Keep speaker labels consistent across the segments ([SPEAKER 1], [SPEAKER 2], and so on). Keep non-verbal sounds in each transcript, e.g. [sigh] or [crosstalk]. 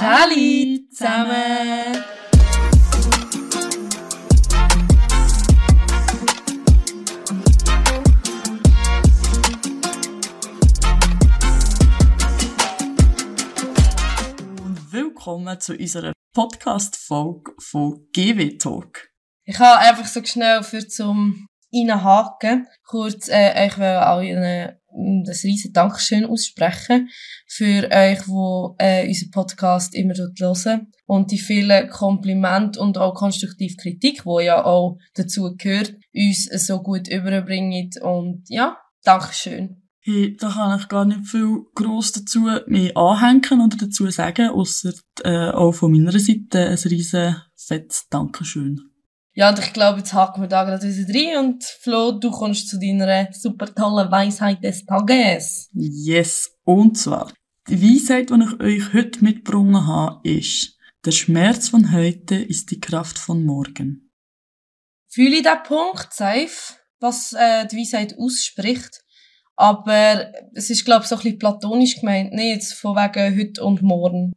[SPEAKER 1] Sali zusammen! Willkommen zu unserer Podcast-Folge von GW Talk.
[SPEAKER 2] Ich habe einfach so schnell für zum reinhaken, kurz äh, will allen mm, das riesen Dankeschön aussprechen für euch, die äh, unseren Podcast immer hören und die vielen Komplimente und auch konstruktive Kritik, wo ja auch dazu gehört, uns so gut überbringen und ja, Dankeschön.
[SPEAKER 1] Hey, da kann ich gar nicht viel gross dazu mehr anhängen oder dazu sagen, ausser äh, auch von meiner Seite ein riesen fettes Dankeschön.
[SPEAKER 2] Ja, und ich glaube, jetzt haken wir da gerade wieder rein und Flo, du kommst zu deiner super tollen Weisheit des Tages.
[SPEAKER 1] Yes, und zwar, die Weisheit, die ich euch heute mitgebracht habe, ist, der Schmerz von heute ist die Kraft von morgen.
[SPEAKER 2] Fühle ich den Punkt, safe, was äh, die Weisheit ausspricht. Aber es ist, glaube ich, so ein bisschen platonisch gemeint, nicht jetzt von wegen heute und morgen.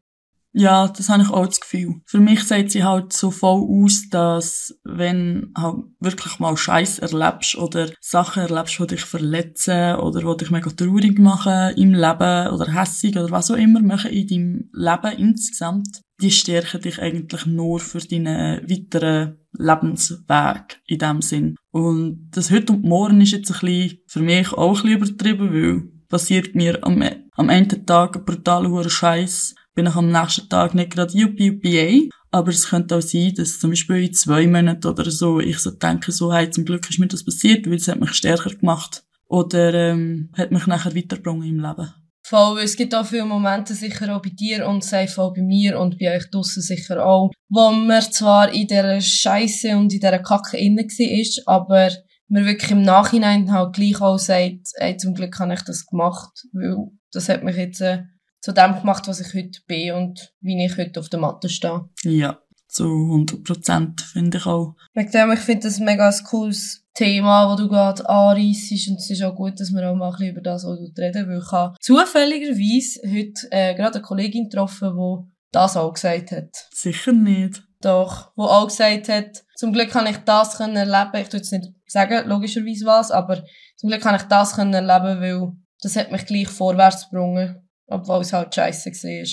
[SPEAKER 1] Ja, das habe ich auch das Gefühl. Für mich sieht sie halt so voll aus, dass wenn halt wirklich mal Scheiß erlebst oder Sachen erlebst, die dich verletzen oder die dich mega traurig machen im Leben oder hässig oder was auch immer machen in deinem Leben insgesamt, die stärken dich eigentlich nur für deinen weiteren Lebensweg in dem Sinn. Und das heute und morgen ist jetzt ein bisschen für mich auch ein bisschen übertrieben, weil passiert mir am, am Ende Tag brutal hoher Scheiß bin ich am nächsten Tag nicht gerade yuppie yuppie aber es könnte auch sein, dass zum Beispiel in zwei Monaten oder so ich so denke, so, hey, zum Glück ist mir das passiert, weil es hat mich stärker gemacht oder ähm, hat mich nachher weitergebracht im Leben.
[SPEAKER 2] Voll, es gibt auch viele Momente sicher auch bei dir und safe auch bei mir und bei euch draussen sicher auch, wo man zwar in dieser Scheiße und in dieser Kacke innen ist, aber man wirklich im Nachhinein halt gleich auch sagt, ey, zum Glück habe ich das gemacht, weil das hat mich jetzt äh, zu dem gemacht, was ich heute bin und wie ich heute auf der Matte stehe.
[SPEAKER 1] Ja, zu 100 Prozent, finde ich auch.
[SPEAKER 2] Wegen dem, ich finde das mega ein cooles Thema, das du gerade anreissest und es ist auch gut, dass wir auch mal ein bisschen über das reden, weil ich habe zufälligerweise heute äh, gerade eine Kollegin getroffen, die das auch gesagt hat.
[SPEAKER 1] Sicher nicht.
[SPEAKER 2] Doch, wo auch gesagt hat, zum Glück kann ich das können erleben. Ich tue jetzt nicht sagen, logischerweise was, aber zum Glück kann ich das können erleben, weil das hat mich gleich vorwärts gebracht obwohl es halt scheiße war.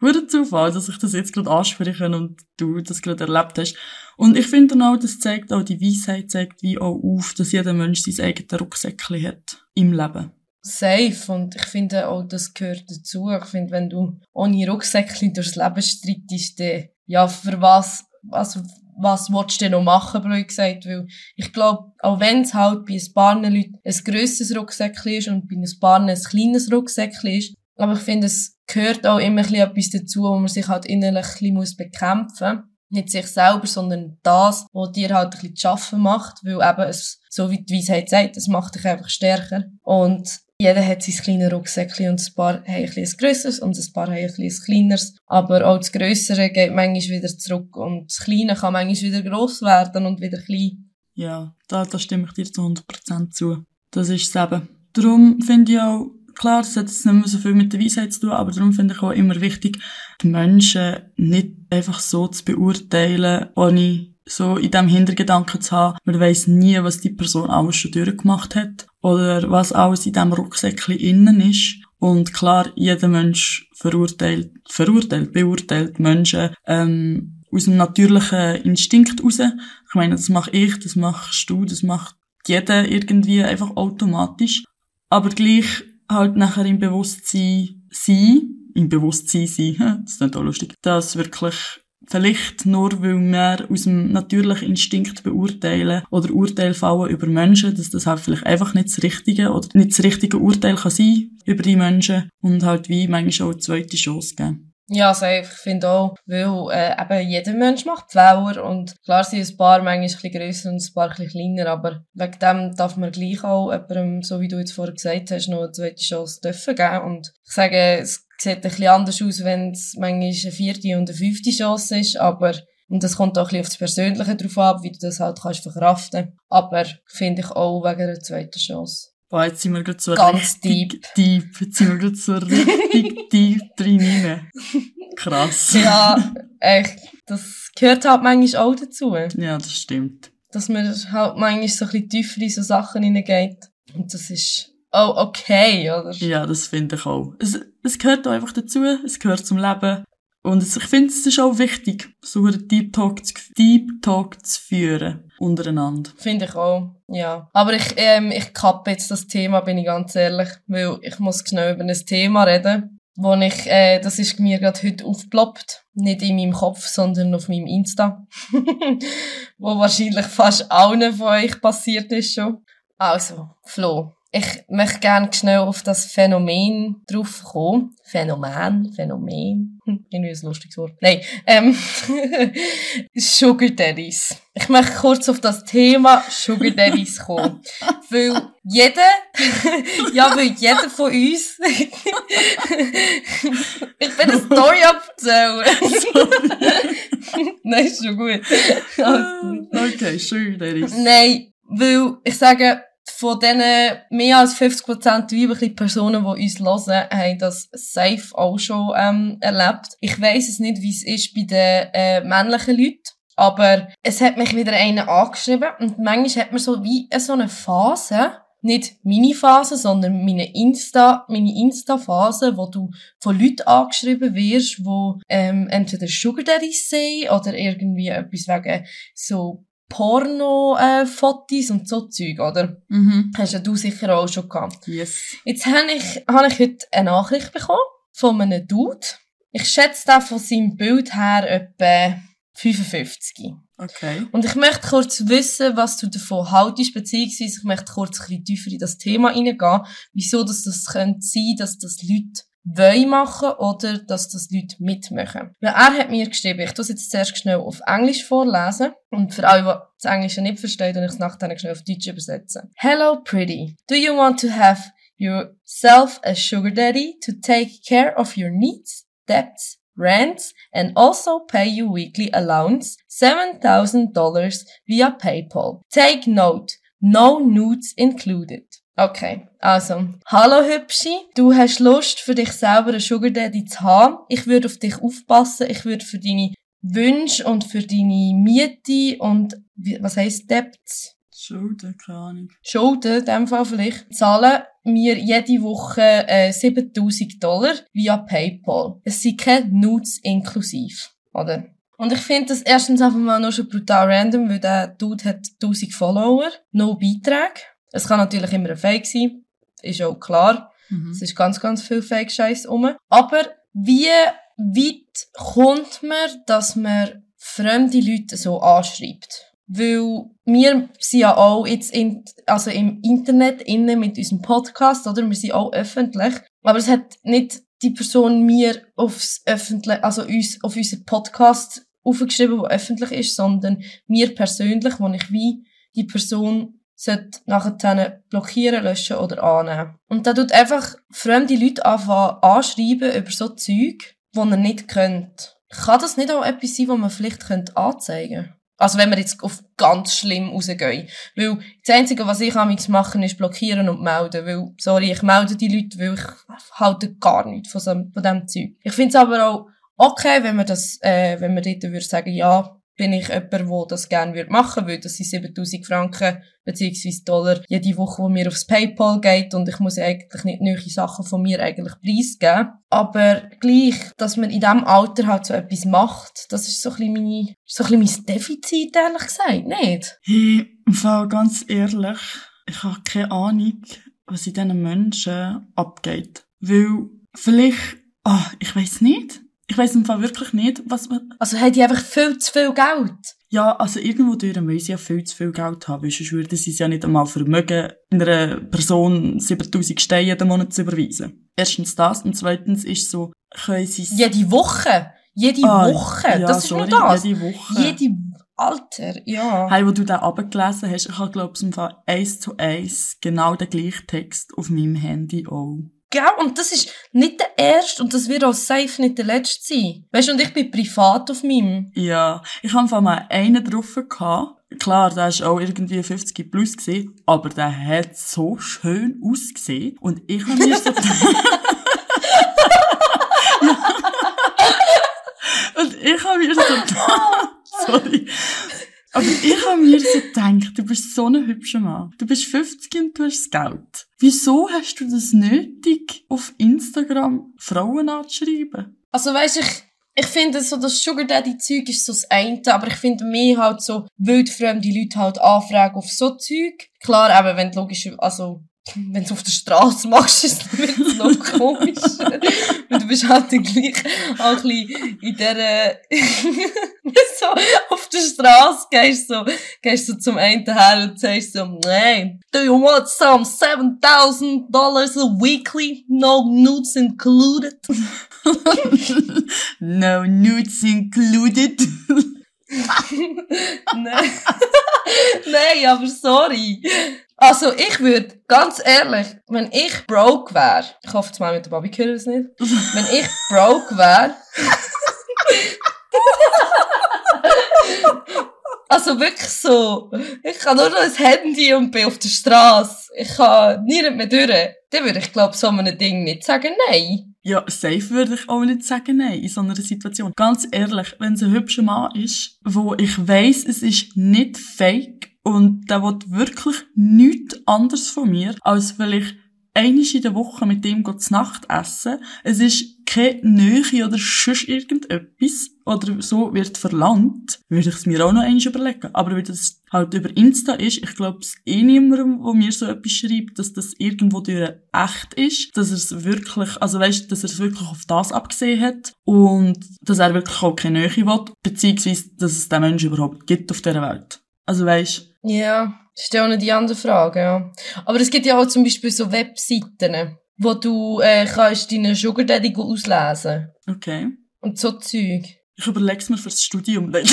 [SPEAKER 1] Würde Zufall, dass ich das jetzt gerade anspreche und du das gerade erlebt hast. Und ich finde dann auch, das zeigt auch, die Weisheit zeigt wie auch auf, dass jeder Mensch sein eigenes Rucksäckchen hat im Leben.
[SPEAKER 2] Safe. Und ich finde auch, das gehört dazu. Ich finde, wenn du ohne Rucksäckchen durchs Leben streitest, dann, ja, für was, was, was willst du denn noch machen, blöd gesagt? Weil ich glaube, auch wenn es halt bei ein paar Leuten ein grösseres Rucksäckchen ist und bei ein paar ein kleines Rucksäckchen ist, aber ich finde, es gehört auch immer etwas dazu, wo man sich halt innerlich ein bisschen bekämpfen muss. Nicht sich selber, sondern das, was dir halt ein bisschen zu schaffen macht, weil eben es, so wie die Weisheit sagt, es macht dich einfach stärker. Und jeder hat sein kleines Rucksäckchen und ein paar haben ein, ein grösseres und ein paar haben ein kleineres. Aber auch das Grössere geht manchmal wieder zurück und das Kleine kann manchmal wieder gross werden und wieder klein.
[SPEAKER 1] Ja, da, da stimme ich dir zu 100% zu. Das ist es eben. Darum finde ich auch, Klar, das hat jetzt nicht mehr so viel mit der Weisheit zu tun, aber darum finde ich auch immer wichtig, die Menschen nicht einfach so zu beurteilen, ohne so in dem Hintergedanken zu haben, man weiß nie, was die Person alles schon durchgemacht hat oder was alles in diesem Rucksäckchen innen ist. Und klar, jeder Mensch verurteilt, verurteilt, beurteilt Menschen ähm, aus dem natürlichen Instinkt raus. Ich meine, das mache ich, das machst du, das macht jeder irgendwie einfach automatisch. Aber gleich halt nachher im Bewusstsein sein, im Bewusstsein sein, [laughs] das ist nicht auch lustig, dass wirklich vielleicht nur, weil wir aus dem natürlichen Instinkt beurteilen oder Urteil fallen über Menschen, dass das halt vielleicht einfach nicht das richtige oder nicht das richtige Urteil kann sein über die Menschen und halt wie manchmal auch eine zweite Chance geben.
[SPEAKER 2] Ja, also ich finde auch, weil äh, eben jeder Mensch macht Fehler und klar sind ein paar manchmal ein bisschen grösser und ein paar ein bisschen kleiner, aber wegen dem darf man gleich auch jemandem, so wie du jetzt vorher gesagt hast, noch eine zweite Chance dürfen geben und ich sage, es sieht ein bisschen anders aus, wenn es manchmal eine vierte und eine fünfte Chance ist, aber und das kommt auch ein bisschen auf das Persönliche drauf ab, wie du das halt kannst verkraften. Aber finde ich auch wegen einer zweiten Chance.
[SPEAKER 1] Boah, jetzt sind wir gerade so
[SPEAKER 2] Ganz
[SPEAKER 1] richtig deep. Jetzt sind wir gerade so richtig [laughs] deep drin rein. Krass.
[SPEAKER 2] Ja, echt. Das gehört halt manchmal auch dazu.
[SPEAKER 1] Ja, das stimmt.
[SPEAKER 2] Dass man halt manchmal so ein bisschen tiefer in so Sachen hineingeht. Und das ist auch okay, oder?
[SPEAKER 1] Ja, das finde ich auch. Es, es gehört auch einfach dazu. Es gehört zum Leben. Und ich finde, es ist auch wichtig, so einen Deep Talk, zu, Deep Talk zu führen untereinander.
[SPEAKER 2] Finde ich auch, ja. Aber ich, ähm, ich kappe jetzt das Thema, bin ich ganz ehrlich, weil ich muss schnell über ein Thema reden, wo ich, äh, das ist mir gerade heute aufgeploppt. Nicht in meinem Kopf, sondern auf meinem Insta. [laughs] wo wahrscheinlich fast allen von euch passiert ist schon. Also, Flo, ich möchte gerne schnell auf das Phänomen drauf kommen. Phänomen, Phänomen. Hm, irgendwie ein lustiges Wort. Nein, ähm, [laughs] Sugar Daddies. Ich möchte kurz auf das Thema Sugar Daddies kommen. [laughs] weil jeder, [laughs] ja, weil jeder von uns, ich bin eine Story abzählen. Nein, ist schon gut.
[SPEAKER 1] Okay, Sugar Daddies.
[SPEAKER 2] Nein, weil ich sage, von diesen mehr als 50% weiblichen Personen, die uns hören, haben das safe auch schon ähm, erlebt. Ich weiss es nicht, wie es ist bei den äh, männlichen Leuten. Aber es hat mich wieder einer angeschrieben und manchmal hat man so wie so eine Phase, nicht meine Phase, sondern meine Insta, meine Insta-Phase, wo du von Leuten angeschrieben wirst, wo ähm, entweder Sugar Daddies sind oder irgendwie etwas wegen so Porno-Fotos und so Zeug, oder?
[SPEAKER 1] Mhm.
[SPEAKER 2] Hast ja du sicher auch schon gehabt.
[SPEAKER 1] Yes.
[SPEAKER 2] Jetzt habe ich, habe ich heute eine Nachricht bekommen von einem Dude. Ich schätze den von seinem Bild her etwa 55.
[SPEAKER 1] Okay.
[SPEAKER 2] Und ich möchte kurz wissen, was du davon haltest, beziehungsweise ich möchte kurz ein bisschen tiefer in das Thema reingehen, wieso dass das könnte sein, dass das Leute wollen machen oder dass das Leute mitmachen. Weil er hat mir geschrieben, ich tue es jetzt zuerst schnell auf Englisch vorlesen und für alle, die das Englische nicht verstehen, und ich es nachher schnell auf Deutsch übersetzen. Hello pretty. Do you want to have yourself a sugar daddy to take care of your needs, debts, rents and also pay you weekly allowance $7,000 via PayPal. Take note, no nudes included. Okay, also, hallo Hübschi, du hast Lust für dich selber einen Sugar Daddy zu haben. Ich würde auf dich aufpassen, ich würde für deine Wünsche und für deine Miete und, was heisst Debts?
[SPEAKER 1] Schulden, keine Ahnung.
[SPEAKER 2] Schulden, in dem Fall vielleicht, zahlen mir jede Woche äh, 7000 Dollar via PayPal. Es sind keine Nudes inklusiv, oder? Und ich finde das erstens einfach mal nur schon brutal random, weil der Dude hat 1000 Follower, no Beiträge. Es kann natürlich immer ein Fake sein, ist auch klar.
[SPEAKER 1] Mhm.
[SPEAKER 2] Es ist ganz, ganz viel Fake-Scheiß rum. Aber wie weit kommt man, dass man fremde Leute so anschreibt? Weil wir sind ja auch jetzt in, also im Internet innen mit unserem Podcast, oder? Wir sind auch öffentlich. Aber es hat nicht die Person mir aufs öffentlich, also uns, auf unseren Podcast aufgeschrieben, der öffentlich ist, sondern mir persönlich, wo ich wie die Person sollte nachher blockieren, löschen oder annehmen. Und da tut einfach fremde Leute anfangen anschreiben über so Zeug, die er nicht kennt. Kann das nicht auch etwas sein, was man vielleicht könnte anzeigen könnte? Also wenn wir jetzt auf ganz schlimm rausgehen. Weil das Einzige, was ich amigs machen, ist blockieren und melden. Weil, sorry, ich melde die Leute, weil ich halte gar nichts von, dem Zeug. Ich finde es aber auch okay, wenn man das, äh, wenn man dort würde sagen, ja, bin ich jemand, der das gerne machen würde, das sind 7000 Franken beziehungsweise Dollar jede Woche, wo mir aufs Paypal geht und ich muss eigentlich nicht neue Sachen von mir eigentlich preisgeben. Aber gleich, dass man in diesem Alter halt so etwas macht, das ist so ein bisschen, meine, so ein bisschen mein Defizit, ehrlich gesagt, nicht?
[SPEAKER 1] Hey, im ganz ehrlich, ich habe keine Ahnung, was in diesen Menschen abgeht. Weil, vielleicht, ah, ich weiß nicht. Ich weiß im Fall wirklich nicht, was man,
[SPEAKER 2] Also haben die einfach viel zu viel Geld.
[SPEAKER 1] ja, also irgendwo durch müssen sie ja viel zu viel Geld haben, weil sonst würden sie es ja nicht einmal vermögen, einer Person 7000 Steine jeden Monat zu überweisen. Erstens das und zweitens ist so, können sie es-
[SPEAKER 2] Jede Woche. Jede
[SPEAKER 1] Ah,
[SPEAKER 2] Woche.
[SPEAKER 1] ja,
[SPEAKER 2] das ist
[SPEAKER 1] sorry,
[SPEAKER 2] nur das.
[SPEAKER 1] jede Woche.
[SPEAKER 2] Jede Alter, ja.
[SPEAKER 1] Hey, wo du den abgelesen hast, ich habe, glaube ich, im Fall eins zu eins genau den gleichen Text auf meinem Handy auch.
[SPEAKER 2] Gell? Und das ist nicht der erste und das wird auch safe nicht der letzte sein. Weißt du, und ich bin privat auf meinem.
[SPEAKER 1] Ja, ich habe mal einen drauf gehabt. Klar, der ist auch irgendwie 50 plus gesehen, aber der hat so schön ausgesehen und ich habe mir so [laughs] [laughs] und ich habe mir so [laughs] sorry, aber ich habe mir so gedacht, du bist so ein hübscher Mann. Du bist 50 und du hast Geld. Wieso hast du das nötig, auf Instagram Frauen anzuschreiben?
[SPEAKER 2] Also weißt ich, ich finde so, das Sugar Daddy Zeug ist so das eine, aber ich finde mir halt so wildfremde Leute halt anfragen auf so Zeug. Klar, eben, wenn du logisch, also, wenn du auf der Straße [laughs] machst, ist es noch komisch. Du bist halt dann gleich auch ein bisschen in dieser, so, auf der Straße gehst so, gehst so zum einen her und sagst so, hey, do you want some 7000 dollars a weekly? No nudes included. [laughs]
[SPEAKER 1] no nudes included. [laughs] [laughs]
[SPEAKER 2] Nein. [laughs] Nein, aber sorry. Also, ich würde, ganz ehrlich, wenn ich broke wäre, ich hoffe jetzt mal mit der Bobby hören es nicht, wenn ich broke wäre, [laughs] also wirklich so, ich habe nur noch ein Handy und bin auf der Straße, ich kann nie mehr durch, dann würde ich glaube so einem Ding nicht sagen nein.
[SPEAKER 1] Ja, safe würde ich auch nicht sagen nein in so einer Situation. Ganz ehrlich, wenn es ein hübscher Mann ist, wo ich weiss, es ist nicht fake und der will wirklich nichts anderes von mir, als vielleicht einmal in der Woche mit dem zu Nacht essen. Es ist keine Nähe oder sonst irgendetwas oder so wird verlangt, würde ich es mir auch noch einmal überlegen. Aber wenn das halt über Insta ist, ich glaube es eh niemandem, der mir so etwas schreibt, dass das irgendwo durch echt ist, dass er es wirklich, also weißt, dass er es wirklich auf das abgesehen hat und dass er wirklich auch keine Nähe will, beziehungsweise, dass es den Menschen überhaupt gibt auf dieser Welt. Also weißt
[SPEAKER 2] Ja, das ist ja auch nicht die andere Frage, ja. Aber es gibt ja auch zum Beispiel so Webseiten, wo du äh, kannst deinen Sugar Daddy auslesen.
[SPEAKER 1] Okay.
[SPEAKER 2] Und so Zeug.
[SPEAKER 1] Ich überlege es mir fürs Studium. Nein, [laughs]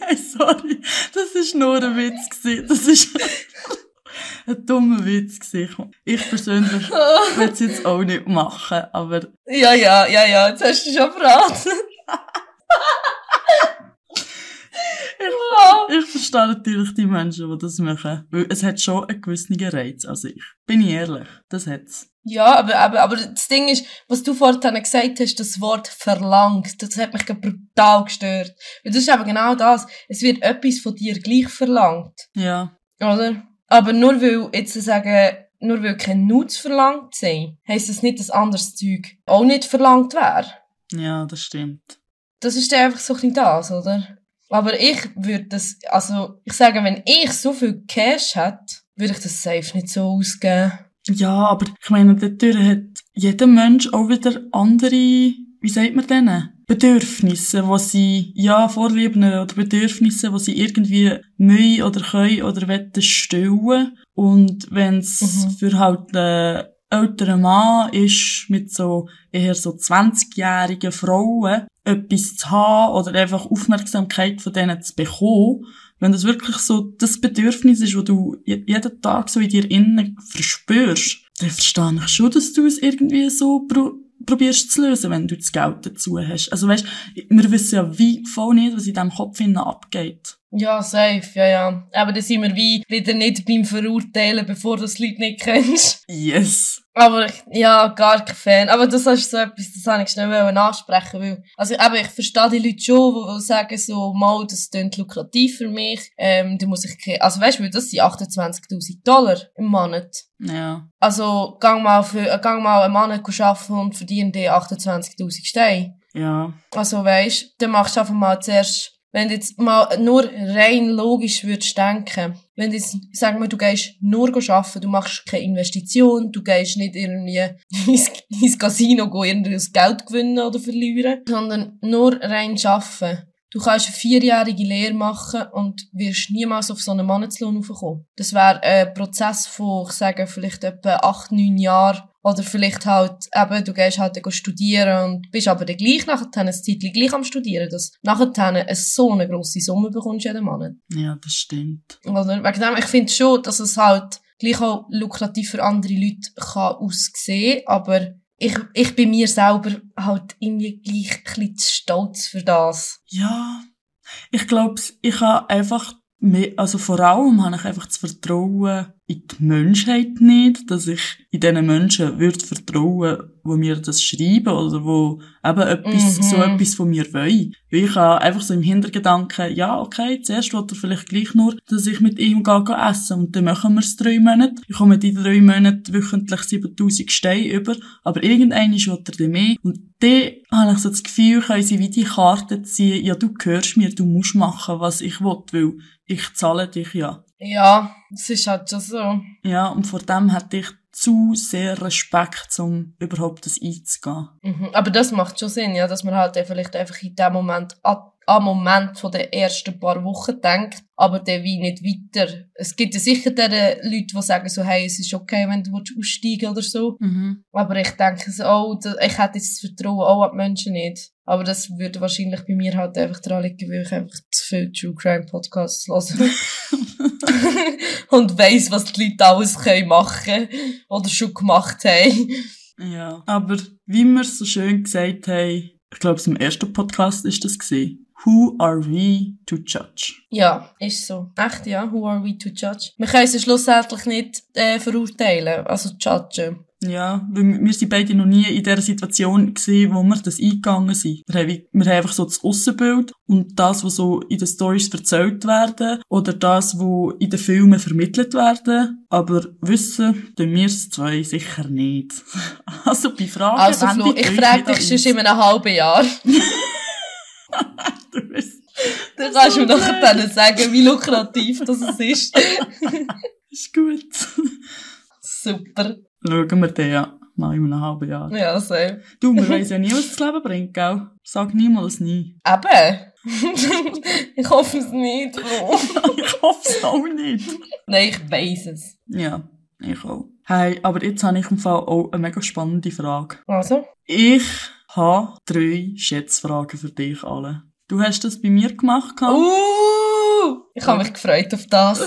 [SPEAKER 1] Nein sorry. Das ist nur ein Witz gewesen. Das ist [laughs] ein dummer Witz gewesen. Ich persönlich [laughs] will es jetzt auch nicht machen, aber...
[SPEAKER 2] Ja, ja, ja, ja, jetzt hast du schon verraten.
[SPEAKER 1] Ich, ich verstehe natürlich die Menschen, die das machen. Weil es hat schon einen gewissen Reiz an sich. Bin ich ehrlich. Das hat's.
[SPEAKER 2] Ja, aber, aber, aber das Ding ist, was du vorhin gesagt hast, das Wort verlangt, das hat mich brutal gestört. Weil das ist eben genau das. Es wird etwas von dir gleich verlangt.
[SPEAKER 1] Ja.
[SPEAKER 2] Oder? Aber nur weil, jetzt sagen, nur weil kein Nuts verlangt sind, heisst das nicht, dass anderes Zeug auch nicht verlangt wäre.
[SPEAKER 1] Ja, das stimmt.
[SPEAKER 2] Das ist dann einfach so ein bisschen das, oder? Aber ich würde das, also, ich sage, wenn ich so viel Cash hätte, würde ich das safe nicht so ausgeben.
[SPEAKER 1] Ja, aber ich meine, dadurch hat jeder Mensch auch wieder andere, wie sagt man denen? Bedürfnisse, wo sie, ja, Vorlieben oder Bedürfnisse, wo sie irgendwie müssen oder können oder wollen stillen. Und wenn's
[SPEAKER 2] Mhm.
[SPEAKER 1] für halt einen älteren Mann ist, mit so eher so 20-jährigen Frauen, etwas zu haben oder einfach Aufmerksamkeit von denen zu bekommen, wenn das wirklich so das Bedürfnis ist, wo du je- jeden Tag so in dir innen verspürst, dann verstehe ich schon, dass du es irgendwie so pro probierst zu lösen, wenn du das Geld dazu hast. Also weißt, wir wissen ja wie voll nicht, was in diesem Kopf innen abgeht.
[SPEAKER 2] Ja, safe, ja, ja. Aber da sind wir wie wieder nicht beim Verurteilen, bevor du das Leute nicht kennst.
[SPEAKER 1] Yes.
[SPEAKER 2] Aber ich- ja, gar kein Fan. Aber das ist so etwas, das habe ich schnell ansprechen, weil, also eben, ich verstehe die Leute schon, die, die sagen so, mal, das klingt lukrativ für mich, ähm, da muss ich, also weißt du, das sind 28.000 Dollar im Monat.
[SPEAKER 1] Ja.
[SPEAKER 2] Also, gang mal für, äh, gang mal einen Monat arbeiten und verdien dir 28.000 Steine.
[SPEAKER 1] Ja.
[SPEAKER 2] Also weisst, dann machst du einfach mal zuerst, wenn du jetzt mal nur rein logisch würdest denken, wenn du jetzt, sagen wir, du gehst nur arbeiten, du machst keine Investition, du gehst nicht irgendwie [laughs] ins, ins Casino go irgendwie das Geld gewinnen oder verlieren, sondern nur rein arbeiten. Du kannst eine vierjährige Lehre machen und wirst niemals auf so einen Monatslohn raufkommen. Das wäre ein Prozess von, ich sage, vielleicht etwa acht, neun Jahren. Oder vielleicht halt, eben, du gehst halt dann studieren und bist aber dann gleich nachher ein Zeitchen gleich am Studieren, dass nachher eine so eine grosse Summe bekommst jeden Monat.
[SPEAKER 1] Ja, das stimmt.
[SPEAKER 2] Oder wegen dem, ich finde schon, dass es halt gleich auch lukrativ für andere Leute kann aussehen, aber ich, ich bin mir selber halt irgendwie gleich ein bisschen zu stolz für das.
[SPEAKER 1] Ja, ich glaube, ich habe einfach mehr, also vor allem habe ich einfach das Vertrauen in die Menschheit nicht, dass ich in diesen Menschen würde vertrauen, wo mir das schreiben oder wo eben etwas,
[SPEAKER 2] Mhm.
[SPEAKER 1] so etwas von mir wollen. Weil ich habe einfach so im Hintergedanken, ja, okay, zuerst will er vielleicht gleich nur, dass ich mit ihm gehe, gehe essen und dann machen wir es drei Monate. Ich komme in drei Monaten wöchentlich 7000 Steine über, aber irgendwann will er dann mehr. Und dann habe ich so das Gefühl, können sie wie die Karte ziehen, ja, du gehörst mir, du musst machen, was ich will, weil ich zahle dich ja.
[SPEAKER 2] Ja, es ist halt schon so.
[SPEAKER 1] Ja, und vor dem hätte ich zu sehr Respekt, um überhaupt das einzugehen.
[SPEAKER 2] Mhm. Aber das macht schon Sinn, ja, dass man halt vielleicht einfach in dem Moment an Moment von den ersten paar Wochen denkt, aber dann wie nicht weiter. Es gibt ja sicher diese Leute, die sagen so, hey, es ist okay, wenn du willst aussteigen oder so.
[SPEAKER 1] Mhm.
[SPEAKER 2] Aber ich denke so, oh, ich hätte jetzt das Vertrauen auch an die Menschen nicht. Aber das würde wahrscheinlich bei mir halt einfach daran liegen, weil ich einfach zu viel True Crime Podcasts höre. [laughs] Und weiss, was die Leute alles können machen oder schon gemacht haben.
[SPEAKER 1] Ja. Aber wie wir so schön gesagt haben, ich glaube, im ersten Podcast ist das gesehen. Who are we to judge?
[SPEAKER 2] Ja, ist so. Echt, ja. Who are we to judge? Wir können sie schlussendlich nicht äh, verurteilen, also judgen.
[SPEAKER 1] Ja, weil wir sind beide noch nie in der Situation gesehen, wo wir das eingegangen sind. Wir haben, wir haben einfach so das Aussenbild und das, was so in den Stories erzählt werden oder das, was in den Filmen vermittelt werden. Aber wissen, tun wir es zwei sicher nicht. [laughs] Also bei Fragen
[SPEAKER 2] Also Flo, ich frage dich schon in einem halben Jahr. [laughs]
[SPEAKER 1] Du bist-
[SPEAKER 2] Dann kannst du mir nachher dann sagen, wie lukrativ das ist. [laughs]
[SPEAKER 1] Ist gut.
[SPEAKER 2] Super.
[SPEAKER 1] Schauen wir den ja mal in einem halben Jahr.
[SPEAKER 2] Ja. Eben.
[SPEAKER 1] Du, man [laughs] weiss ja nie, was das Leben bringt, gell? Sag niemals nie. [laughs]
[SPEAKER 2] ich hoffe es nicht, [laughs]
[SPEAKER 1] ich hoffe es auch nicht.
[SPEAKER 2] Nein, ich weiss es.
[SPEAKER 1] Ja, ich auch. Hey, aber jetzt habe ich im Fall auch eine mega spannende Frage.
[SPEAKER 2] Also?
[SPEAKER 1] Ich habe drei Schätzfragen für dich alle. Du hast das bei mir gemacht.
[SPEAKER 2] Uh, ich habe mich gefreut auf das.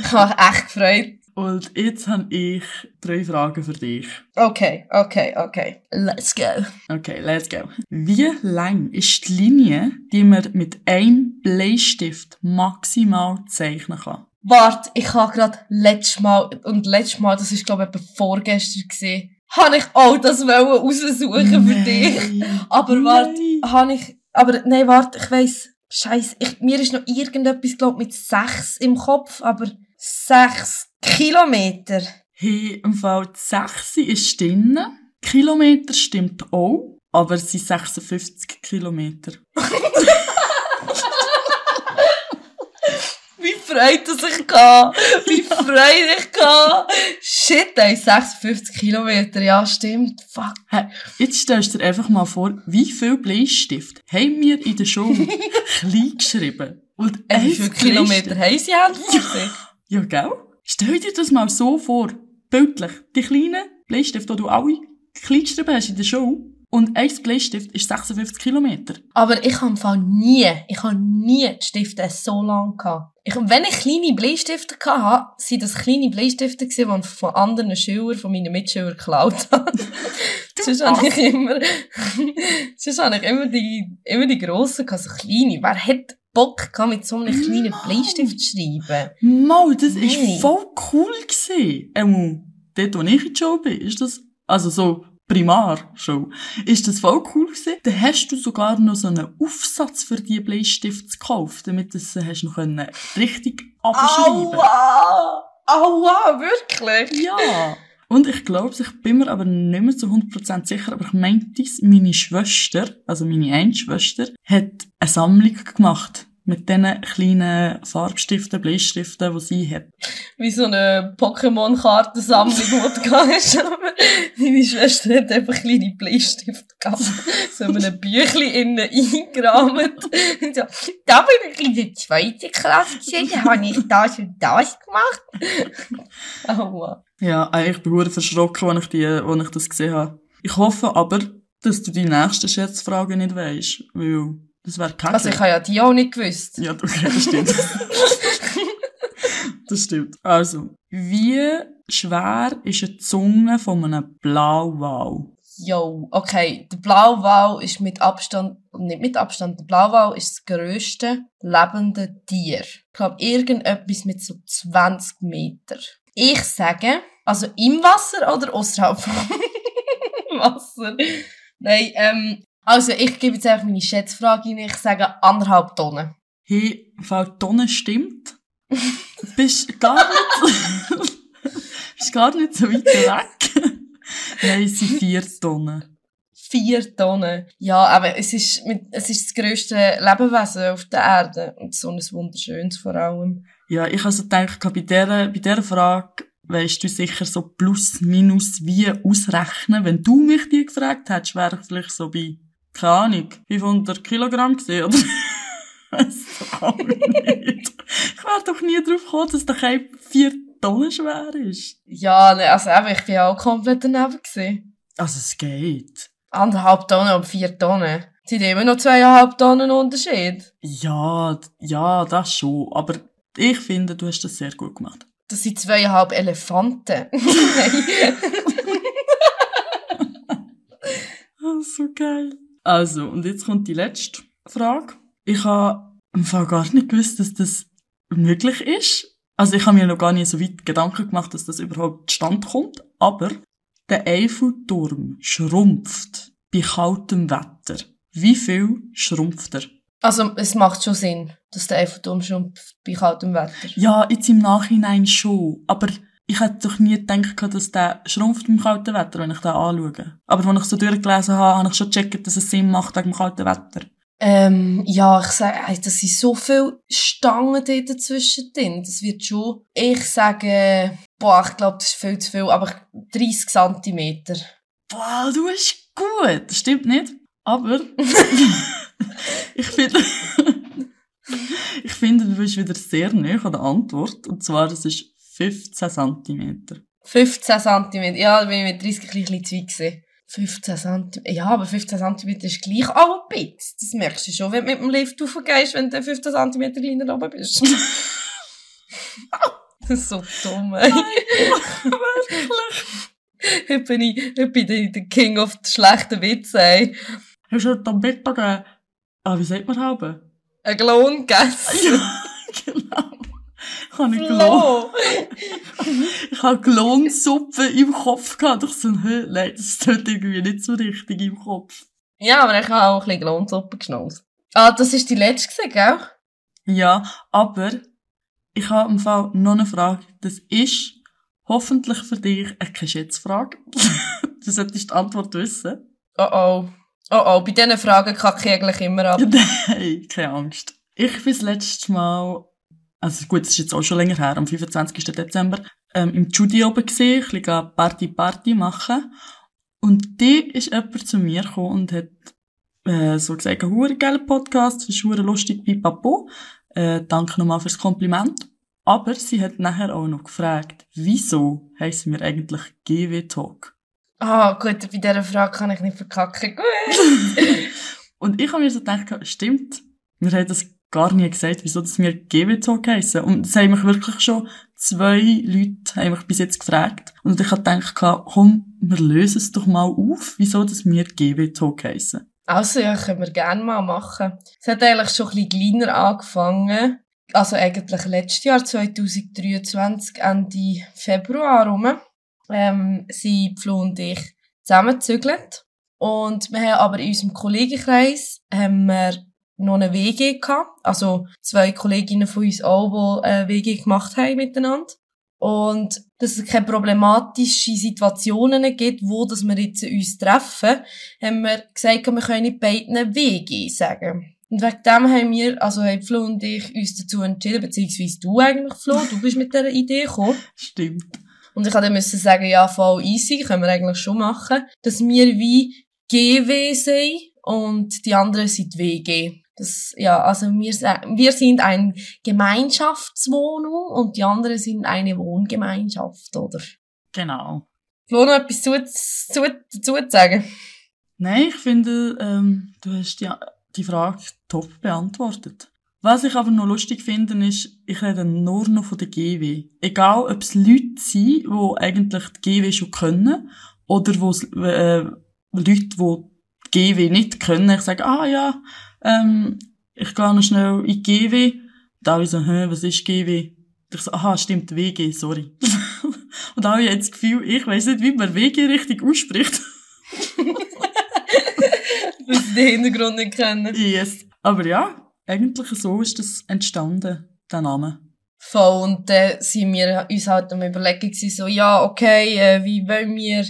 [SPEAKER 2] Ich habe mich echt gefreut.
[SPEAKER 1] Und jetzt habe ich drei Fragen für dich.
[SPEAKER 2] Okay, okay, okay. Let's go.
[SPEAKER 1] Okay, let's go. Wie lang ist die Linie, die man mit einem Bleistift maximal zeichnen kann?
[SPEAKER 2] Warte, ich habe gerade letztes Mal, und letztes Mal, das ist glaube ich etwa vorgestern gesehen, habe ich auch das raussuchen für dich. Aber warte,
[SPEAKER 1] Nein.
[SPEAKER 2] habe ich, aber nein, warte, ich weiss, Scheiße, mir ist noch irgendetwas, glaub mit sechs im Kopf, aber sechs Kilometer.
[SPEAKER 1] Hey, im Fall die 6 ist drin. Kilometer stimmt auch, aber es sind 56 Kilometer.
[SPEAKER 2] Wie freut er sich kann. Wie freut ich kann. Shit, ey, 56 Kilometer, ja, stimmt. Fuck.
[SPEAKER 1] Hey, jetzt stellst du dir einfach mal vor, wie viel Bleistift haben wir in der Schule [laughs] klein geschrieben? Und
[SPEAKER 2] Ey, wie viele Kilometer haben sie haben sich?
[SPEAKER 1] Ja, gell? Stell dir das mal so vor, bildlich. Die kleinen Bleistifte, die du alle geschrieben hast in der Schule, und ein Bleistift ist 56 Kilometer.
[SPEAKER 2] Aber ich habe im Fall nie, ich habe nie die Stifte so lang gehabt. Ich, wenn ich kleine Bleistifte hatte, sind das kleine Bleistifte die ich von anderen Schülern, von meinen Mitschülern geklaut [laughs] habe. Sonst habe ich immer, [laughs] sonst habe ich immer die, immer die grossen gehabt, so kleine. Wer hat Bock gehabt, mit so einem kleinen
[SPEAKER 1] Mann.
[SPEAKER 2] Bleistift zu schreiben?
[SPEAKER 1] Mau, das
[SPEAKER 2] Nein.
[SPEAKER 1] ist voll cool gewesen. Ähm, dort, wo ich in der Schule bin, ist das, also so, primar schon, ist das voll cool gewesen. Dann hast du sogar noch so einen Aufsatz für die Bleistifte gekauft, damit du sie hast noch können richtig abschreiben
[SPEAKER 2] Aua! Aua, wirklich?
[SPEAKER 1] Ja. Und ich glaube, ich bin mir aber nicht mehr zu 100% sicher, aber ich meinte, meine Schwester, also meine eine Schwester, hat eine Sammlung gemacht Mit diesen kleinen Farbstiften, Bleistiften, die sie hat.
[SPEAKER 2] Wie so eine Pokémon-Kartensammlung, die du [laughs] hast. Aber Meine Schwester hat einfach kleine Bleistifte gehabt. So in einem Büchlein innen eingerahmt. Und so, da bin ich in der zweiten Klasse gewesen, da habe ich das und das gemacht. Oh Mann.
[SPEAKER 1] Ja, äh, ich bin verdammt verschrocken, als ich, die, als ich das gesehen habe. Ich hoffe aber, dass du die nächste Schätzfrage nicht weisst, weil das wäre kacke.
[SPEAKER 2] Also ich habe ja die auch nicht gewusst.
[SPEAKER 1] Ja, okay, [laughs] das stimmt. [laughs] das stimmt. Also, wie schwer ist eine Zunge von einem Blauwal?
[SPEAKER 2] Jo, okay. Der Blauwal ist mit Abstand, nicht mit Abstand, der Blauwal ist das grösste lebende Tier. Ich glaube, irgendetwas mit so 20 Meter. Ich sage, also im Wasser oder außerhalb vom [laughs] Wasser? Nein, ähm, also ich gebe jetzt einfach meine Schätzfrage rein. Ich sage anderthalb Tonnen.
[SPEAKER 1] Hey, weil Tonne stimmt, [laughs] bist gar nicht, [laughs] bist gar nicht so weit weg. [laughs] Nein, es sind vier Tonnen.
[SPEAKER 2] Vier Tonnen. Ja, aber es ist, mit, es ist das grösste Lebewesen auf der Erde. Und so ein wunderschönes vor allem.
[SPEAKER 1] Ja, ich also gedacht, bei dieser, bei dieser Frage weisst du sicher so plus, minus, wie ausrechnen. Wenn du mich die gefragt hättest, wäre ich vielleicht so bei, keine Ahnung, 500 Kilogramm gesehen, oder? [laughs] Nicht. Ich wäre doch nie drauf gekommen, dass der Cape vier Tonnen schwer ist.
[SPEAKER 2] Ja, ne, also eben, ich bin ja auch komplett daneben gewesen.
[SPEAKER 1] Also, es geht.
[SPEAKER 2] Anderthalb Tonnen und vier Tonnen. Sind immer noch zweieinhalb Tonnen Unterschied.
[SPEAKER 1] Ja, ja, das schon. Aber ich finde, du hast das sehr gut gemacht.
[SPEAKER 2] Das sind zweieinhalb Elefanten. [laughs] Nein. [laughs]
[SPEAKER 1] Ah, so geil. Also, und jetzt kommt die letzte Frage. Ich habe im Fall gar nicht gewusst, dass das möglich ist. Also, ich habe mir noch gar nicht so weit Gedanken gemacht, dass das überhaupt zustande kommt. Aber der Eiffelturm schrumpft bei kaltem Wetter. Wie viel schrumpft er?
[SPEAKER 2] Also, es macht schon Sinn, dass der Eiffelturm schrumpft bei kaltem Wetter.
[SPEAKER 1] Ja, jetzt im Nachhinein schon. Aber ich hätte doch nie gedacht, dass der schrumpft beim kalten Wetter, wenn ich den anschaue. Aber wenn ich so durchgelesen habe, habe ich schon gecheckt, dass es Sinn macht wegen dem kalten Wetter.
[SPEAKER 2] Ähm, ja, ich sage, das sind so viele Stangen dort dazwischen drin. Das wird schon, ich sage, boah, ich glaube, das ist viel zu viel, aber 30 Zentimeter.
[SPEAKER 1] Boah, du bist gut. Das stimmt nicht. Aber [laughs] ich finde, [laughs] ich finde, du bist wieder sehr nah an der Antwort. Und zwar, das ist 15 Zentimeter.
[SPEAKER 2] 15 Zentimeter. Ja, da bin ich mit 30 ein bisschen zu weit gewesen. 15 Zentimeter. Ja, aber 15 Zentimeter ist gleich auch ein bisschen. Das merkst du schon, wenn du mit dem Lift raufgehst, wenn du 15 Zentimeter kleiner oben bist. [laughs] [laughs] das ist so dumm, ey. [laughs] Heute bin ich, heute bin ich der King of the schlechten Witze, ey.
[SPEAKER 1] Hast du heute am Mittag, ah, wie sagt man halbe?
[SPEAKER 2] Ein Klon gegessen.
[SPEAKER 1] Ja, genau. Ich habe gelohnt.
[SPEAKER 2] Flo.
[SPEAKER 1] Ich habe Klonsuppe im Kopf gehabt. Ich so, hä, nein, das tut irgendwie nicht so richtig im Kopf.
[SPEAKER 2] Ja, aber ich habe auch ein bisschen Klonsuppe geschnauzt. Ah, das ist die letzte gell?
[SPEAKER 1] Ja, aber ich habe im Fall noch eine Frage. Das ist hoffentlich für dich eine keine Schätzfrage. [laughs] du solltest die Antwort wissen.
[SPEAKER 2] Oh oh. Oh oh, bei diesen Fragen kacke ich eigentlich immer ab. [laughs]
[SPEAKER 1] Nein, keine Angst. Ich bin das letzte Mal, also gut, das ist jetzt auch schon länger her, am 25. Dezember, ähm, im Judy oben gesehen, ein bisschen Party Party machen. Und die ist jemand zu mir gekommen und hat äh, so gesagt, hure geiler Podcast, ist hure lustig bei Papo. Äh, danke nochmal fürs Kompliment. Aber sie hat nachher auch noch gefragt, wieso heissen wir eigentlich GW Talk?
[SPEAKER 2] Ah, gut, bei dieser Frage kann ich nicht verkacken. Gut. [laughs]
[SPEAKER 1] Und ich habe mir so gedacht, stimmt, wir haben das gar nie gesagt, wieso das wir GW Talk heissen. Und das haben mich wirklich schon zwei Leute haben mich bis jetzt gefragt. Und ich habe gedacht, komm, wir lösen es doch mal auf, wieso das wir GW Talk heissen.
[SPEAKER 2] Also, ja, können wir gerne mal machen. Es hat eigentlich schon ein bisschen kleiner angefangen. Also eigentlich letztes Jahr, 2023, Ende Februar rum, ähm, sind Flo und ich zusammengezügelt. Und wir haben aber in unserem Kollegenkreis haben wir noch eine WG gehabt. Also zwei Kolleginnen von uns auch, die eine WG gemacht haben miteinander. Und dass es keine problematischen Situationen gibt, wo dass wir jetzt uns treffen, haben wir gesagt, wir können nicht beiden WG sagen. Und wegen dem haben wir, also haben Flo und ich uns dazu entschieden, beziehungsweise du eigentlich, Flo, du bist mit dieser Idee gekommen.
[SPEAKER 1] Stimmt.
[SPEAKER 2] Und ich musste müssen sagen, ja, voll easy, können wir eigentlich schon machen, dass wir wie GW sind und die anderen sind WG. Das, ja, also wir, wir sind ein Gemeinschaftswohnung und die anderen sind eine Wohngemeinschaft, oder?
[SPEAKER 1] Genau.
[SPEAKER 2] Flo, noch etwas zu, zu, dazu zu sagen?
[SPEAKER 1] Nein, ich finde, ähm, du hast die, die Frage top beantwortet. Was ich aber noch lustig finde, ist, ich rede nur noch von der GW. Egal, ob es Leute sind, die eigentlich die GW schon können, oder wo äh, Leute, die die GW nicht können. Ich sage, ah ja, ähm, ich gehe noch schnell in die GW. Da ich so, hä, was ist GW? Ich so, aha, stimmt, WG, sorry. [laughs] Und da habe ich jetzt das Gefühl, ich weiss nicht, wie man WG richtig ausspricht.
[SPEAKER 2] Weil sie den Hintergrund nicht kennen.
[SPEAKER 1] Yes. Aber ja, eigentlich so ist das entstanden, der Name.
[SPEAKER 2] Voll. Und dann äh, sind wir uns halt am überlegen so, ja, okay, äh, wie wollen wir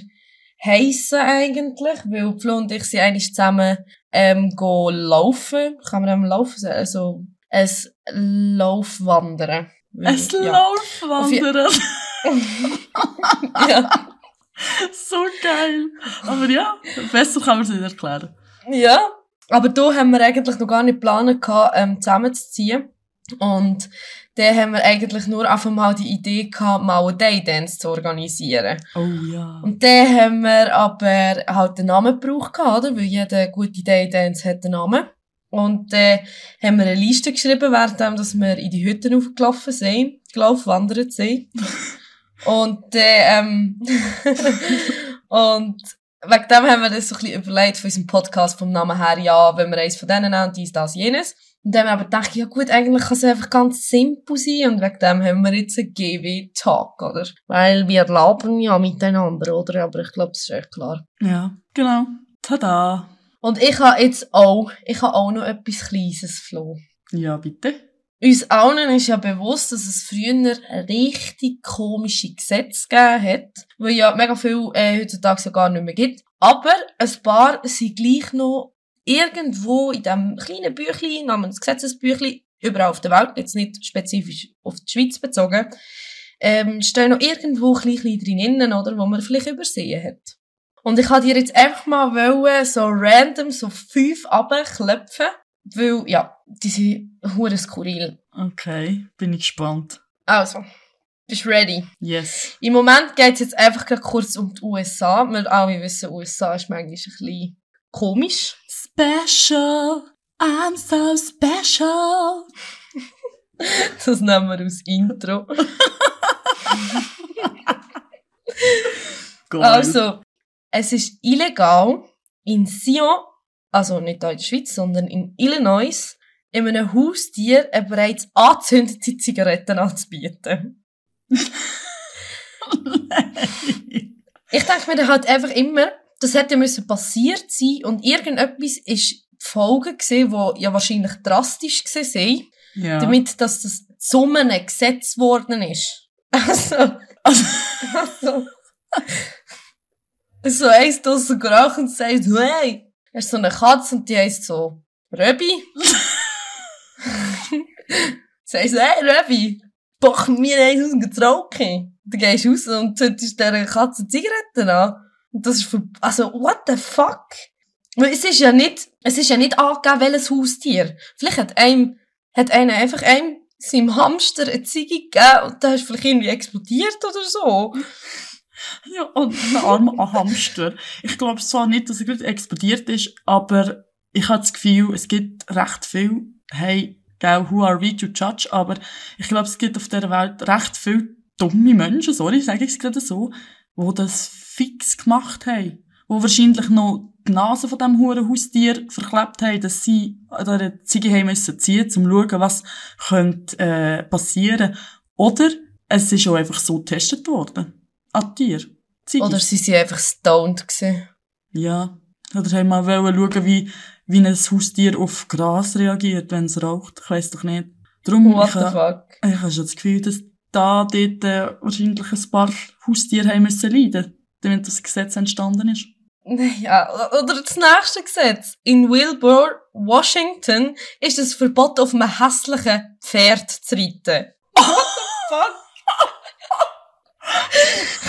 [SPEAKER 2] heissen eigentlich? Weil Flo und ich sind eigentlich zusammen, ähm, go laufen. Kann man am Laufen sagen? Also, ein Laufwandern.
[SPEAKER 1] Ein ja. Laufwandern? [laughs] ja. So geil. Aber ja, besser kann man es nicht erklären.
[SPEAKER 2] Ja, aber da haben wir eigentlich noch gar nicht geplant, ähm, zusammenzuziehen. Und dann haben wir eigentlich nur einfach mal die Idee gehabt, mal einen Daydance zu organisieren.
[SPEAKER 1] Oh ja.
[SPEAKER 2] Und dann haben wir aber halt den Namen gebraucht, oder? Weil jeder gute Daydance hat einen Namen. Und dann haben wir eine Liste geschrieben, während wir in die Hütten aufgelaufen sind, gelaufen, wandert sind. [laughs] und ähm, [laughs] und wegen dem haben wir das so ein bisschen überlegt von unserem Podcast vom Namen her, ja, wenn wir eins von denen nehmen, dies, das, jenes. Und dann aber gedacht, ja gut, eigentlich kann es einfach ganz simpel sein und wegen dem haben wir jetzt einen GW-Tag, oder? Weil wir erlauben ja miteinander, oder? Aber ich glaube, das ist echt klar.
[SPEAKER 1] Ja, genau. Tada!
[SPEAKER 2] Und ich habe jetzt auch, ich habe auch noch etwas Kleines, Flo.
[SPEAKER 1] Ja, bitte.
[SPEAKER 2] Uns allen ist ja bewusst, dass es früher richtig komische Gesetze gegeben hat, weil ja mega viel äh, heutzutage ja gar nicht mehr gibt. Aber ein paar sind gleich noch irgendwo in diesem kleinen Büchlein, namens Gesetzesbüchlein, überall auf der Welt, jetzt nicht spezifisch auf die Schweiz bezogen, ähm, stehen noch irgendwo kleine drinnen, oder, wo man vielleicht übersehen hat. Und ich wollte dir jetzt einfach mal wollen, so random so fünf abklopfen, weil, ja, die sind hure skurril.
[SPEAKER 1] Okay, bin ich gespannt.
[SPEAKER 2] Also, bist du ready?
[SPEAKER 1] Yes.
[SPEAKER 2] Im Moment geht es jetzt einfach kurz um die USA. Wir alle wissen, USA ist manchmal ein bisschen komisch.
[SPEAKER 1] Special, I'm so special. [laughs]
[SPEAKER 2] das nehmen wir als Intro. also, es ist illegal, in Sion, also nicht in der Schweiz, sondern in Illinois, in einem Haustier eine bereits angezündete Zigaretten anzubieten. [laughs] ich denke mir dann halt einfach immer, das hätte müssen passiert sein und irgendetwas ist die Folge gesehen, wo ja wahrscheinlich drastisch gesehen ja. damit dass das Summen Gesetz worden ist. [laughs] Also, also, [laughs] so eins draussen geraucht und sagt, hey, er ist so eine Katze und die heisst so, Röbi. [laughs] Sagst so, hey Röbi, boch mir eins aus dem Getränke. Dann gehst du raus und zündest dieser Katze Zigaretten an. Das ist für, also, what the fuck? Es ist ja nicht, es ist ja nicht angegeben, welches Haustier. Vielleicht hat einem, hat einer einfach einem seinem Hamster eine Ziege gegeben und der ist vielleicht irgendwie explodiert oder so.
[SPEAKER 1] Ja, und ein armer Hamster. Ich glaube zwar nicht, dass er gerade explodiert ist, aber ich habe das Gefühl, es gibt recht viel, hey, gell, who are we to judge, aber ich glaube, es gibt auf dieser Welt recht viele dumme Menschen, sorry, sage ich es gerade so, die das fix gemacht haben. Die wahrscheinlich noch die Nase von diesem huren Haustier verklebt haben, dass sie an einer Ziege haben müssen ziehen, um zu schauen, was könnte, äh, passieren. Oder es ist auch einfach so getestet worden an Tier.
[SPEAKER 2] Ziege. Oder sie sind einfach stoned gewesen.
[SPEAKER 1] Ja. Oder haben mal schauen, wie, wie ein Haustier auf Gras reagiert, wenn es raucht. Ich weiss doch nicht. Darum,
[SPEAKER 2] What
[SPEAKER 1] ich
[SPEAKER 2] the fuck?
[SPEAKER 1] Ich habe schon das Gefühl, dass da dort äh, wahrscheinlich ein paar Haustiere haben müssen leiden, damit das Gesetz entstanden ist. [laughs]
[SPEAKER 2] Ja, oder das nächste Gesetz. In Wilbur, Washington, ist es verboten, auf einem hässlichen Pferd zu reiten. What the fuck?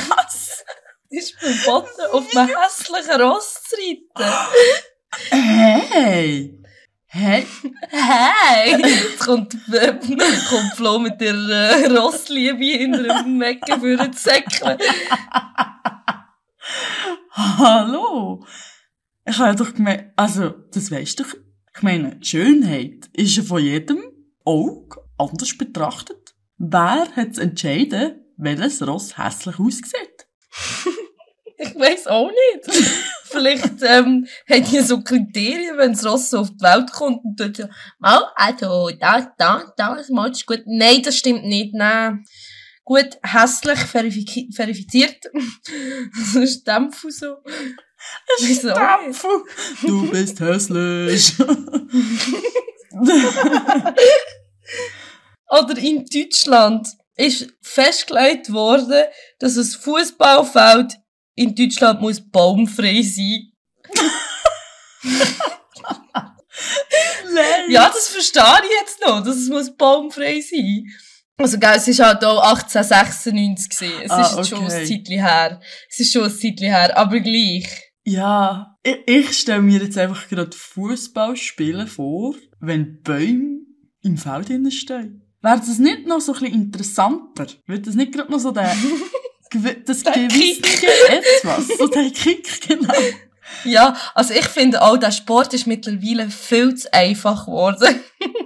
[SPEAKER 2] Was? [laughs] ist verboten, auf einem hässlichen Ross zu reiten.
[SPEAKER 1] Hey! Hey!
[SPEAKER 2] Hey! Jetzt kommt, äh, kommt Flo mit der äh, Rossliebe hinter dem Mecken für den Säckchen.
[SPEAKER 1] Hallo! Ich habe doch gemeint, also, das weisst du doch. Ich meine, Schönheit ist ja von jedem Auge anders betrachtet. Wer hat zu entscheiden, welches Ross hässlich aussieht? [laughs]
[SPEAKER 2] Ich weiss auch nicht. Vielleicht ähm, hat ihr so Kriterien, wenn das Ross so auf die Welt kommt und tut so, mal, also, da, da, da, das machst du gut. Nein, das stimmt nicht, nein. Gut, hässlich, verifi verifiziert. [laughs] das ist Dämpfu so. Wieso?
[SPEAKER 1] Stapfu, du bist hässlich. [laughs]
[SPEAKER 2] Oder in Deutschland ist festgelegt worden, dass ein Fußballfeld in Deutschland muss baumfrei sein. Ja, das verstehe ich jetzt noch, dass es muss baumfrei sein. Also, gell, es ist halt auch 1896 gewesen. Es
[SPEAKER 1] Ah,
[SPEAKER 2] ist jetzt schon
[SPEAKER 1] okay.
[SPEAKER 2] ein Zeitchen her. Es ist schon ein Zeitchen her, aber gleich.
[SPEAKER 1] Ja, ich, ich stelle mir jetzt einfach gerade Fußballspielen vor, wenn Bäume im Feld stehen. Wäre das nicht noch so ein bisschen interessanter? Wird das nicht gerade noch so der, [laughs] das
[SPEAKER 2] Der Kick.
[SPEAKER 1] etwas? So der Kick, genau.
[SPEAKER 2] Ja, also ich finde auch, der Sport ist mittlerweile viel zu einfach geworden. [laughs]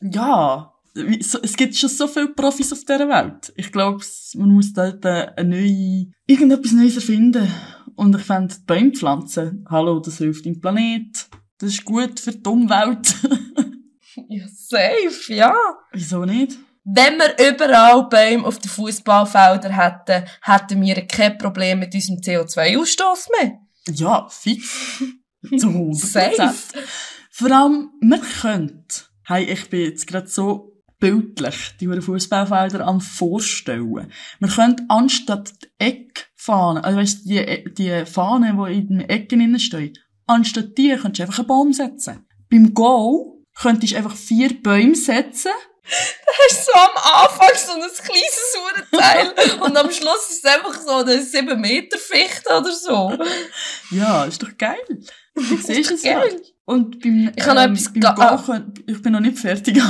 [SPEAKER 1] Ja, es gibt schon so viele Profis auf dieser Welt. Ich glaube, man muss dort eine neue, irgendetwas Neues erfinden. Und ich fände, Bäume pflanzen, hallo, das hilft dem Planet. Das ist gut für die Umwelt. [laughs]
[SPEAKER 2] ja, safe, ja.
[SPEAKER 1] Wieso nicht?
[SPEAKER 2] Wenn wir überall Bäume auf den Fußballfeldern hätten, hätten wir kein Problem mit unserem CO2-Ausstoß mehr.
[SPEAKER 1] Ja, fix. Zu 100%.
[SPEAKER 2] Safe.
[SPEAKER 1] Vor allem, wir könnten, hey, ich bin jetzt gerade so bildlich die Fußballfelder am vorstellen. Wir könnten anstatt die Eckfahnen, also weißt die, die Fahnen, die in den Ecken innen stehen, anstatt die könntest du einfach einen Baum setzen. Beim Goal könntest du einfach vier Bäume setzen.
[SPEAKER 2] Hast so am Anfang so ein kleines Saurenteil und am Schluss ist es einfach so eine 7 Meter Fichte oder so.
[SPEAKER 1] Ja, ist doch geil. Du [laughs] siehst es.
[SPEAKER 2] Geil.
[SPEAKER 1] Und beim,
[SPEAKER 2] Ich habe noch etwas
[SPEAKER 1] beim
[SPEAKER 2] ah.
[SPEAKER 1] könnt- ich bin noch nicht fertig. [laughs]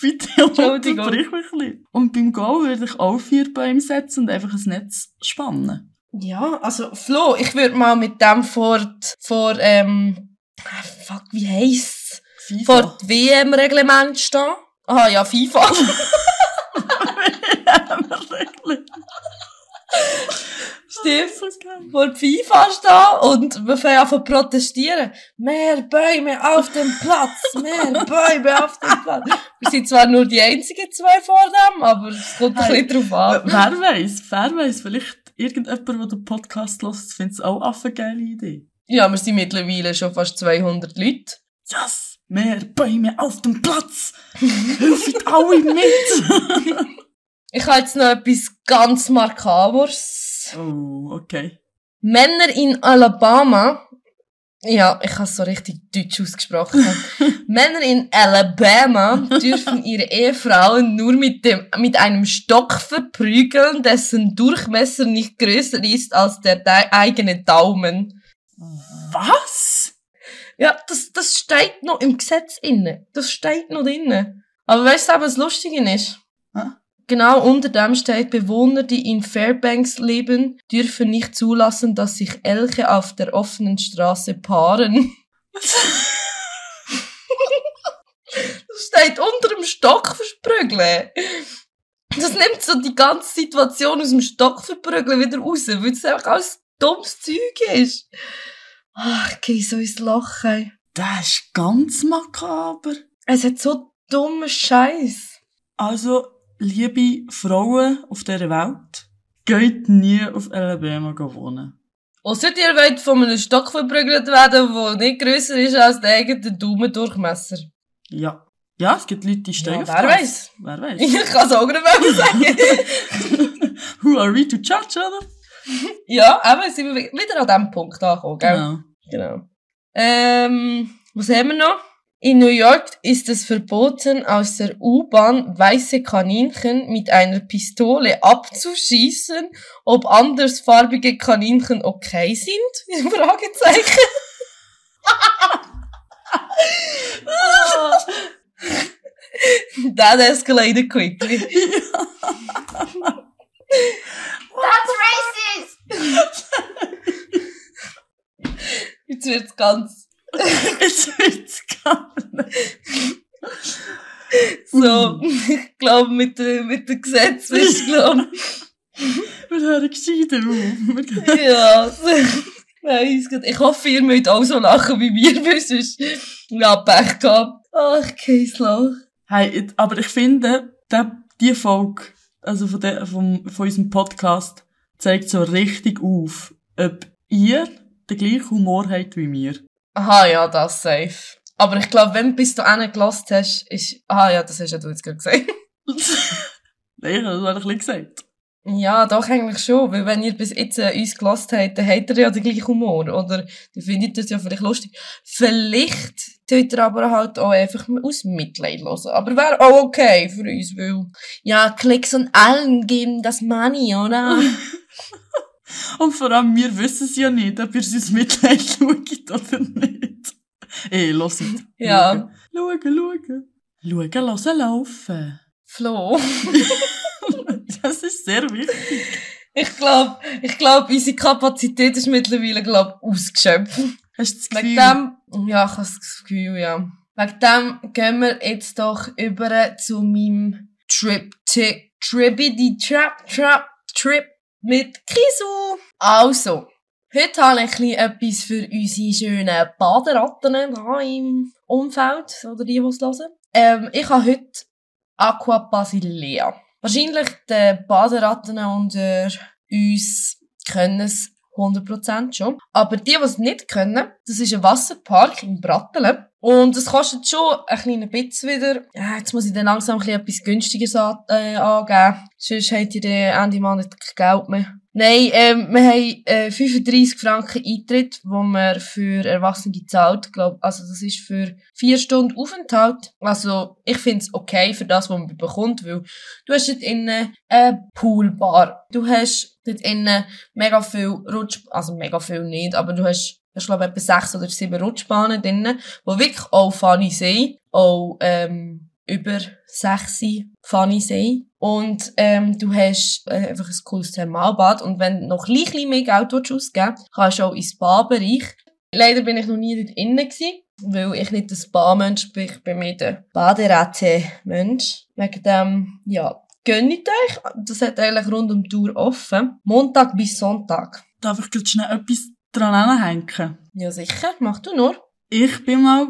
[SPEAKER 1] Bitte unterbrich mich ein bisschen. Und beim Goal würde ich auch vier Bäume setzen und einfach ein Netz spannen.
[SPEAKER 2] Ja, also Flo, ich würde mal mit dem die- vor ähm, ah, fuck, wie heisst's?
[SPEAKER 1] FIFA.
[SPEAKER 2] Vor die WM-Reglement stehen. Aha, ja, FIFA. [laughs] Stimmt.
[SPEAKER 1] so
[SPEAKER 2] vor FIFA stehen und wir fangen an zu protestieren. Mehr Bäume auf dem Platz, mehr [laughs] Bäume auf dem Platz. Wir sind zwar nur die einzigen zwei vor dem, aber es kommt ein
[SPEAKER 1] Hey,
[SPEAKER 2] bisschen drauf an.
[SPEAKER 1] Wer weiß, wer weiß, vielleicht irgendjemand, der den Podcast hört, findet es auch eine geile Idee.
[SPEAKER 2] Ja, wir sind mittlerweile schon fast 200 Leute.
[SPEAKER 1] Yes! Mehr Bäume auf dem Platz! Hilft alle mit! [laughs]
[SPEAKER 2] Ich habe jetzt noch etwas ganz Makabers.
[SPEAKER 1] oh, okay.
[SPEAKER 2] Männer in Alabama, ja, ich habe es so richtig deutsch ausgesprochen. [laughs] Männer in Alabama dürfen ihre Ehefrauen nur mit dem, mit einem Stock verprügeln, dessen Durchmesser nicht größer ist als der eigene Daumen.
[SPEAKER 1] Was?
[SPEAKER 2] Ja, das, das steht noch im Gesetz inne. Das steht noch drinne. Aber weißt du, was das Lustige ist?
[SPEAKER 1] Hä?
[SPEAKER 2] Genau unter dem steht, Bewohner, die in Fairbanks leben, dürfen nicht zulassen, dass sich Elche auf der offenen Straße paaren. [laughs] das steht unter dem Stock versprügeln. Das nimmt so die ganze Situation aus dem Stock verprügeln wieder raus, weil es einfach alles dummes Zeug ist. Ach, gehe so ins Lachen.
[SPEAKER 1] Das ist ganz makaber.
[SPEAKER 2] Es hat so dummen Scheiß.
[SPEAKER 1] Also, liebe Frauen auf dieser Welt, geht nie auf Alabama wohnen.
[SPEAKER 2] Ausser ihr wollt von einem Stock verprügelt werden, der nicht grösser ist als der eigene Daumendurchmesser.
[SPEAKER 1] Ja. Ja, es gibt Leute, die stehen
[SPEAKER 2] Ja,
[SPEAKER 1] auf
[SPEAKER 2] wer
[SPEAKER 1] das.
[SPEAKER 2] weiss.
[SPEAKER 1] Wer weiß.
[SPEAKER 2] Ich kann es auch nicht mehr [laughs] sagen.
[SPEAKER 1] Who are we to judge, oder?
[SPEAKER 2] Ja, eben sind wir wi- wieder an diesem Punkt angekommen, gell?
[SPEAKER 1] Genau.
[SPEAKER 2] Genau. Ähm, was haben wir noch? In New York ist es verboten, aus der U-Bahn weiße Kaninchen mit einer Pistole abzuschießen. Ob andersfarbige Kaninchen okay sind? [laughs] Fragezeichen. [laughs] That escalated quickly.
[SPEAKER 3] That's racist! [laughs]
[SPEAKER 2] Jetzt wird's ganz [laughs]
[SPEAKER 1] Jetzt wird's gar
[SPEAKER 2] so. [laughs] Ich glaube, mit dem mit dem Gesetz bist du, glaub [laughs]
[SPEAKER 1] Wir hören gescheiter auf.
[SPEAKER 2] Ja. Nein, ich hoffe, ihr mögt auch so lachen wie wir, weil sonst ja, Pech gehabt. Ach, kein Loch.
[SPEAKER 1] Hey, aber ich finde, der, die Folge, also von, der, vom, von unserem Podcast, zeigt so richtig auf, ob ihr den gleichen Humor habt wie wir.
[SPEAKER 2] Aha, ja, das safe. Aber ich glaube, wenn du bis du einen gelost hast, ist, aha, ja, das hast ja du jetzt gerade gesagt. [laughs]
[SPEAKER 1] Nein, ich habe das ein bisschen gesagt.
[SPEAKER 2] Ja, doch, eigentlich schon. Weil wenn ihr bis jetzt äh, uns gelost habt, dann habt ihr ja den gleichen Humor. Oder dann findet ihr das ja vielleicht lustig. Vielleicht tut ihr aber halt auch einfach aus Mitleid hören. Aber wäre auch okay für uns, weil, ja, Klicks und allen geben das Money, oder? [laughs]
[SPEAKER 1] Und vor allem, wir wissen es ja nicht, ob ihr es uns Mitleid [laughs] schaut oder nicht. Ey, hört.
[SPEAKER 2] Ja.
[SPEAKER 1] Schauen, schauen. Schauen, lassen, laufen.
[SPEAKER 2] Flo. [laughs]
[SPEAKER 1] Das ist sehr wichtig.
[SPEAKER 2] Ich glaube, ich glaube, unsere Kapazität ist mittlerweile, glaube ausgeschöpft.
[SPEAKER 1] Hast du das
[SPEAKER 2] Wegen
[SPEAKER 1] Gefühl?
[SPEAKER 2] dem, ja, ich habe das Gefühl, ja. Wegen dem gehen wir jetzt doch über zu meinem Trip, Ti- Trippity Trap, Trap, Trip mit Kisu. Also, heute habe ich etwas für unsere schönen Baderatten hier im Umfeld, oder die, die es hören. Ähm, ich habe heute Aqua Basilea. Wahrscheinlich die Baderatten unter uns können es 100% schon. Aber die, die es nicht können, das ist ein Wasserpark in Brattelen. Und es kostet schon ein kleines bisschen wieder. Ja, jetzt muss ich dann langsam ein bisschen etwas günstiges an, äh, angeben. Sonst habt ihr dann Ende Monat kein Geld mehr. Nein, ähm, wir haben äh, 35 Franken Eintritt, wo man für Erwachsene zahlt. Glaub, also das ist für vier Stunden Aufenthalt. Also ich finde es okay für das, was man bekommt, weil du hast dort innen eine Poolbar. Du hast dort innen mega viel Rutsch... Also mega viel nicht, aber du hast, ich glaube, etwa sechs oder sieben Rutschbahnen drinnen, die wirklich auch funny sind. Auch ähm, über sechs funny sind. Und ähm, du hast äh, einfach ein cooles Thermalbad. Und wenn du noch ein bisschen mehr Geld ausgeben willst, kannst du auch ins Spa-Bereich. Leider bin ich noch nie dort innen gewesen, weil ich nicht der Spa-Mensch bin. Ich bin mehr der Baderatte-Mensch. Wegen dem, ja, gönnt euch. Das hat eigentlich rund um die Tour offen. Montag bis Sonntag.
[SPEAKER 1] Darf ich gerade schnell etwas dran anhängen?
[SPEAKER 2] Ja, sicher. Mach du nur.
[SPEAKER 1] Ich bin mal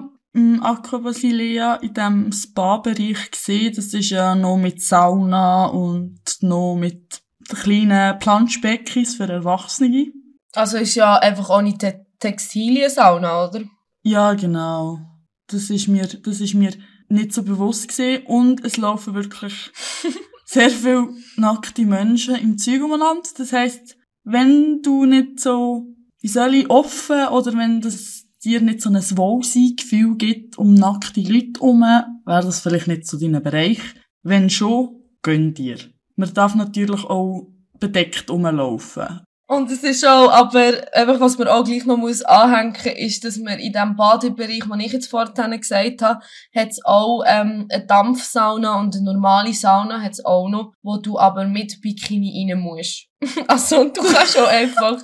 [SPEAKER 1] Aqua Basilea in dem Spa-Bereich gesehen. Das ist ja noch mit Sauna und noch mit kleinen Planschbeckis für Erwachsene.
[SPEAKER 2] Also ist ja einfach ohne Te Textilien-Sauna, oder?
[SPEAKER 1] Ja, genau. Das ist mir, das ist mir nicht so bewusst gesehen und es laufen wirklich [laughs] sehr viele nackte Menschen im Zeug umeinander. Das heisst, wenn du nicht so, wie soll ich, offen oder wenn das dir nicht so ein Wohlsein-Gefühl gibt um nackte Leute herum, wäre das vielleicht nicht zu deinem Bereich. Wenn schon, gönn dir. Man darf natürlich auch bedeckt rumlaufen.
[SPEAKER 2] Und es ist auch, aber einfach, was man auch gleich noch muss anhängen, ist, dass man in dem Badebereich, den ich jetzt vorhin gesagt habe, hat es auch ähm, eine Dampfsauna und eine normale Sauna hat es auch noch, wo du aber mit Bikini rein musst. [laughs] also du kannst auch einfach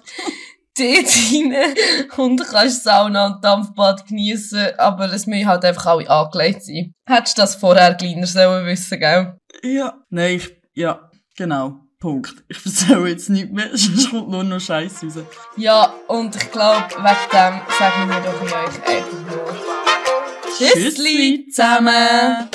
[SPEAKER 2] dort rein und kannst Sauna und Dampfbad geniessen, aber es müssen halt einfach alle angelegt sein. Hättest du das vorher kleiner sollen wissen, gell?
[SPEAKER 1] Ja. Nein, ich, ja, genau. Punkt. Ich erzähle jetzt nicht mehr, [laughs] sonst kommt nur noch Scheiß raus.
[SPEAKER 2] Ja, und ich glaube, wegen dem sagen wir doch euch einfach nur Tschüssli zusammen!